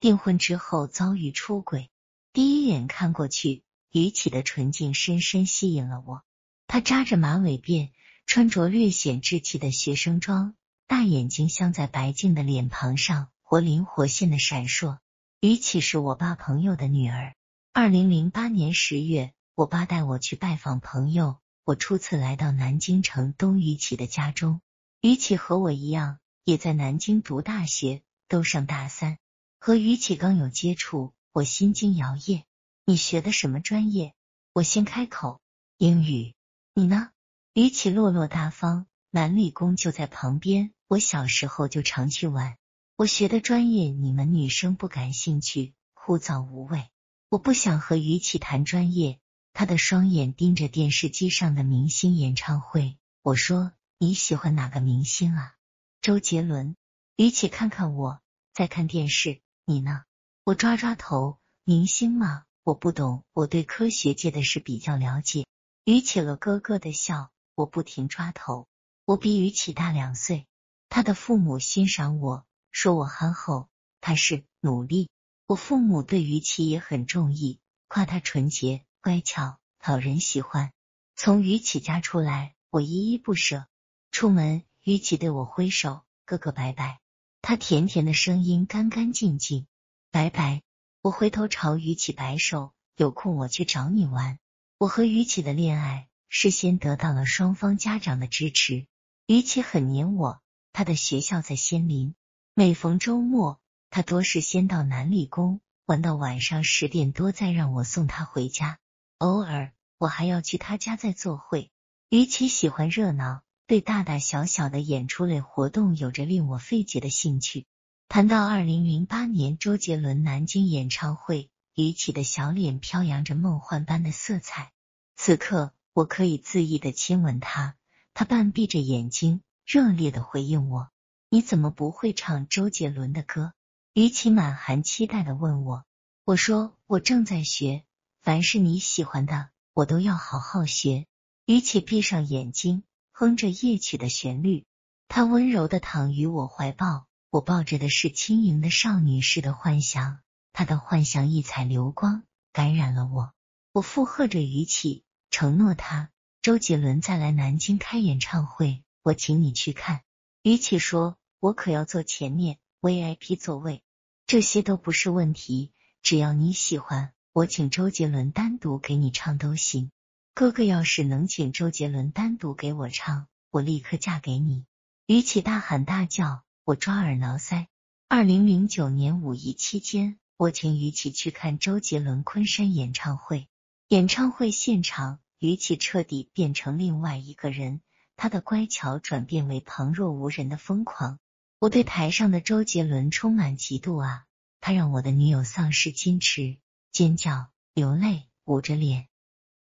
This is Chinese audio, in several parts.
订婚之后遭遇出轨，第一眼看过去，于启的纯净深深吸引了我。他扎着马尾辫，穿着略显稚气的学生装，大眼睛镶在白净的脸庞上，活灵活现的闪烁。于启是我爸朋友的女儿。二零零八年十月，我爸带我去拜访朋友，我初次来到南京城东于启的家中。于启和我一样，也在南京读大学，都上大三。和于启刚有接触，我心惊摇曳。你学的什么专业？我先开口，英语。你呢？于启落落大方，南理工就在旁边，我小时候就常去玩。我学的专业你们女生不感兴趣，枯燥无味。我不想和于启谈专业。他的双眼盯着电视机上的明星演唱会。我说你喜欢哪个明星啊？周杰伦。于启看看我，在看电视。你呢？我抓抓头。明星嘛，我不懂。我对科学界的事比较了解。于启了咯咯的笑，我不停抓头。我比于启大两岁，他的父母欣赏我说我憨厚，他是努力。我父母对于启也很中意，夸他纯洁乖巧，讨人喜欢。从于启家出来，我依依不舍。出门，于启对我挥手，哥哥拜拜。他甜甜的声音干干净净，拜拜。我回头朝于启摆手，有空我去找你玩。我和于启的恋爱事先得到了双方家长的支持。于启很黏我，他的学校在仙林，每逢周末，他多是先到南理工玩到晚上十点多，再让我送他回家。偶尔我还要去他家再做会。于启喜欢热闹，对大大小小的演出类活动有着令我费解的兴趣。谈到二零零八年周杰伦南京演唱会。于启的小脸飘扬着梦幻般的色彩，此刻我可以恣意的亲吻他，他半闭着眼睛，热烈的回应我：“你怎么不会唱周杰伦的歌？”于启满含期待的问我，我说：“我正在学，凡是你喜欢的，我都要好好学。”于启闭上眼睛，哼着夜曲的旋律，他温柔的躺于我怀抱，我抱着的是轻盈的少女式的幻想。他的幻想异彩流光感染了我，我附和着语气承诺他：周杰伦再来南京开演唱会，我请你去看。语气说：“我可要坐前面 VIP 座位，这些都不是问题，只要你喜欢，我请周杰伦单独给你唱都行。哥哥要是能请周杰伦单独给我唱，我立刻嫁给你。”语气大喊大叫，我抓耳挠腮。二零零九年五一期间。我请于启去看周杰伦昆山演唱会，演唱会现场，于启彻底变成另外一个人，他的乖巧转变为旁若无人的疯狂。我对台上的周杰伦充满嫉妒啊！他让我的女友丧失矜持，尖叫、流泪、捂着脸。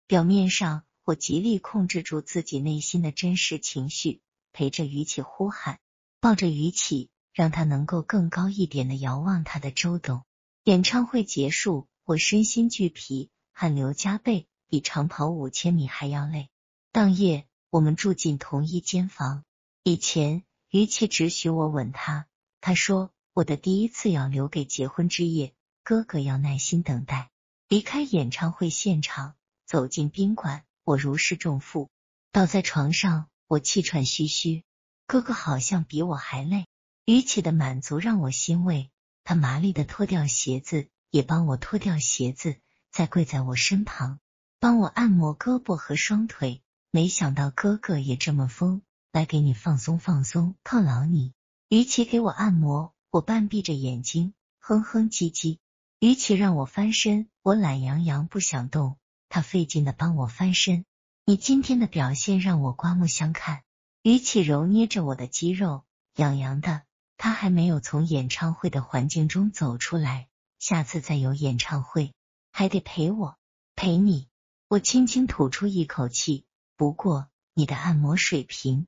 表面上，我极力控制住自己内心的真实情绪，陪着于启呼喊，抱着于启，让他能够更高一点的遥望他的周董。演唱会结束，我身心俱疲，汗流浃背，比长跑五千米还要累。当夜，我们住进同一间房。以前，于琦只许我吻他，他说我的第一次要留给结婚之夜，哥哥要耐心等待。离开演唱会现场，走进宾馆，我如释重负，倒在床上，我气喘吁吁。哥哥好像比我还累。于琦的满足让我欣慰。他麻利的脱掉鞋子，也帮我脱掉鞋子，再跪在我身旁，帮我按摩胳膊和双腿。没想到哥哥也这么疯，来给你放松放松，犒劳你。于其给我按摩，我半闭着眼睛，哼哼唧唧。于其让我翻身，我懒洋洋不想动。他费劲的帮我翻身。你今天的表现让我刮目相看。于启揉捏着我的肌肉，痒痒的。他还没有从演唱会的环境中走出来，下次再有演唱会还得陪我陪你。我轻轻吐出一口气。不过你的按摩水平，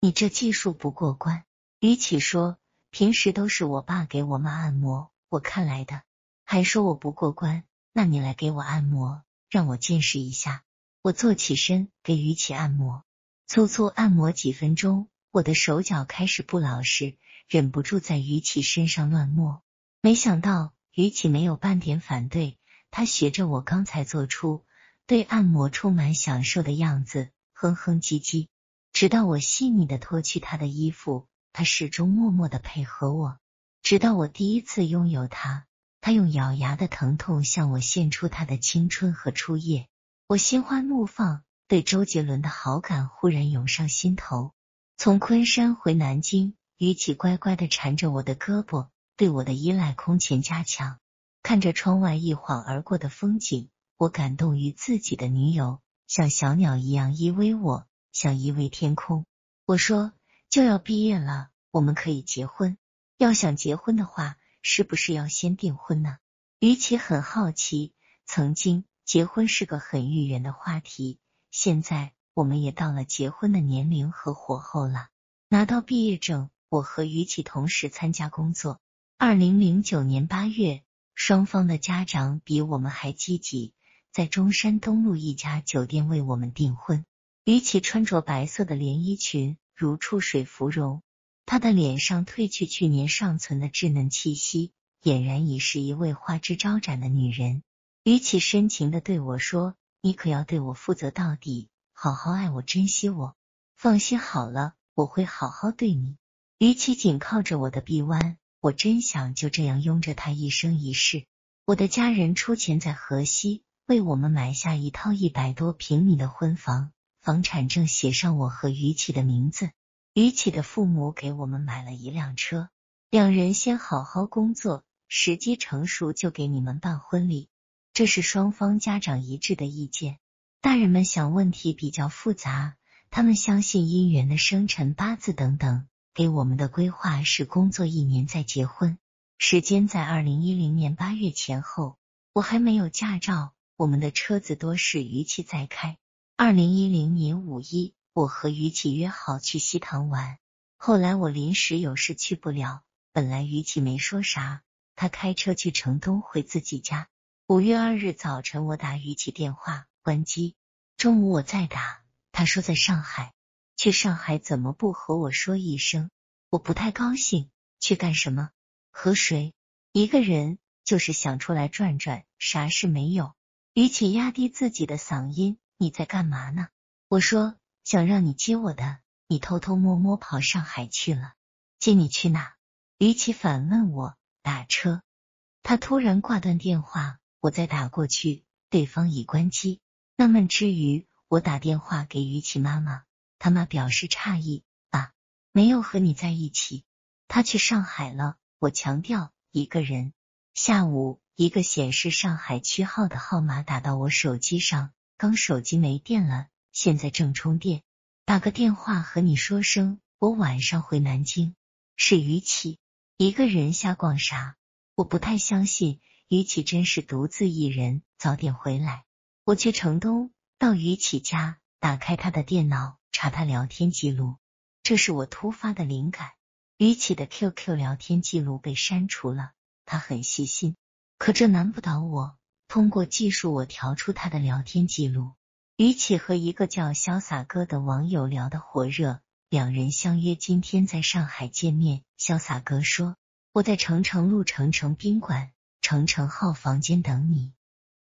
你这技术不过关。于启说，平时都是我爸给我妈按摩，我看来的，还说我不过关。那你来给我按摩，让我见识一下。我坐起身给于启按摩，粗粗按摩几分钟，我的手脚开始不老实。忍不住在于启身上乱摸，没想到于启没有半点反对，他学着我刚才做出对按摩充满享受的样子，哼哼唧唧，直到我细腻的脱去他的衣服，他始终默默的配合我，直到我第一次拥有他，他用咬牙的疼痛向我献出他的青春和初夜，我心花怒放，对周杰伦的好感忽然涌上心头。从昆山回南京，于启乖乖的缠着我的胳膊。对我的依赖空前加强，看着窗外一晃而过的风景，我感动于自己的女友像小鸟一样依偎我，像依偎天空。我说就要毕业了，我们可以结婚。要想结婚的话，是不是要先订婚呢？于琦很好奇，曾经结婚是个很愈远的话题，现在我们也到了结婚的年龄和火候了。拿到毕业证，我和于琦同时参加工作。二零零九年八月，双方的家长比我们还积极，在中山东路一家酒店为我们订婚。于琦穿着白色的连衣裙，如出水芙蓉，她的脸上褪去去年尚存的稚嫩气息，俨然已是一位花枝招展的女人。于琦深情的对我说：“你可要对我负责到底，好好爱我，珍惜我。放心好了，我会好好对你。”于琦紧靠着我的臂弯。我真想就这样拥着他一生一世。我的家人出钱在河西为我们买下一套一百多平米的婚房，房产证写上我和于启的名字。于启的父母给我们买了一辆车，两人先好好工作，时机成熟就给你们办婚礼。这是双方家长一致的意见。大人们想问题比较复杂，他们相信姻缘的生辰八字等等。给我们的规划是工作一年再结婚，时间在二零一零年八月前后。我还没有驾照，我们的车子多是于琦在开。二零一零年五一，我和于启约好去西塘玩，后来我临时有事去不了。本来于启没说啥，他开车去城东回自己家。五月二日早晨，我打于启电话，关机。中午我再打，他说在上海。去上海怎么不和我说一声？我不太高兴。去干什么？和谁？一个人，就是想出来转转，啥事没有。于启压低自己的嗓音：“你在干嘛呢？”我说：“想让你接我的，你偷偷摸摸跑上海去了。接你去哪？”于启反问我：“打车。”他突然挂断电话，我再打过去，对方已关机。纳闷之余，我打电话给于启妈妈。他妈表示诧异，爸没有和你在一起，他去上海了。我强调一个人。下午，一个显示上海区号的号码打到我手机上，刚手机没电了，现在正充电。打个电话和你说声，我晚上回南京。是于启，一个人瞎逛啥？我不太相信于启真是独自一人。早点回来。我去城东，到于启家，打开他的电脑。查他聊天记录，这是我突发的灵感。于启的 QQ 聊天记录被删除了，他很细心，可这难不倒我。通过技术，我调出他的聊天记录。于启和一个叫潇洒哥的网友聊得火热，两人相约今天在上海见面。潇洒哥说：“我在城城路城城宾馆城城号房间等你。”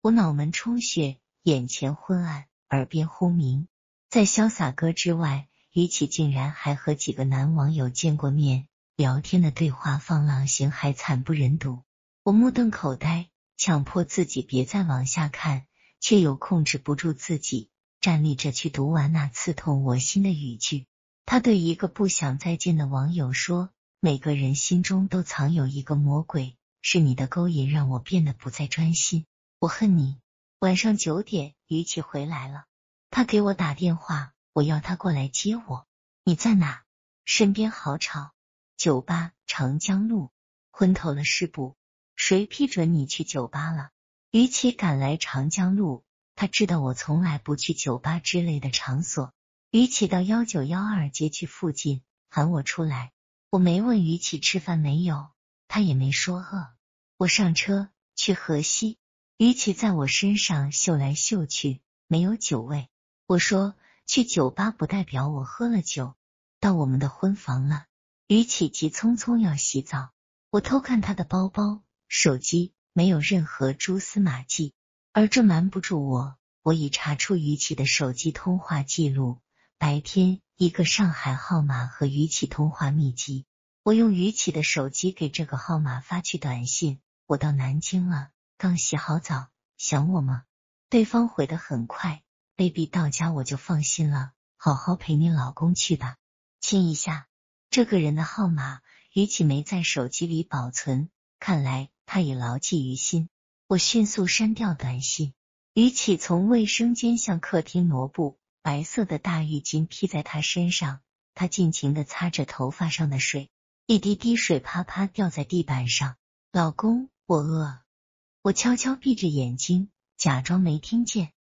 我脑门充血，眼前昏暗，耳边轰鸣。在潇洒哥之外，于启竟然还和几个男网友见过面，聊天的对话放浪形骸，惨不忍睹。我目瞪口呆，强迫自己别再往下看，却又控制不住自己，站立着去读完那刺痛我心的语句。他对一个不想再见的网友说：“每个人心中都藏有一个魔鬼，是你的勾引让我变得不再专心。我恨你。”晚上九点，于琦回来了。他给我打电话，我要他过来接我。你在哪？身边好吵。酒吧长江路。昏头了是不？谁批准你去酒吧了？于启赶来长江路，他知道我从来不去酒吧之类的场所。于启到幺九幺二街区附近喊我出来，我没问于启吃饭没有，他也没说饿。我上车去河西，于启在我身上嗅来嗅去，没有酒味。我说去酒吧不代表我喝了酒。到我们的婚房了，于启急匆匆要洗澡，我偷看他的包包、手机，没有任何蛛丝马迹。而这瞒不住我，我已查出于启的手机通话记录，白天一个上海号码和于启通话秘籍。我用于启的手机给这个号码发去短信：“我到南京了，刚洗好澡，想我吗？”对方回的很快，“baby 到家我就放心了，好好陪你老公去吧。”亲一下，这个人的号码，于启没在手机里保存，看来他已牢记于心。我迅速删掉短信。于启从卫生间向客厅挪步，白色的大浴巾披在他身上，他尽情的擦着头发上的水。一滴滴水啪啪掉在地板上。老公，我饿。我悄悄闭着眼睛，假装没听见。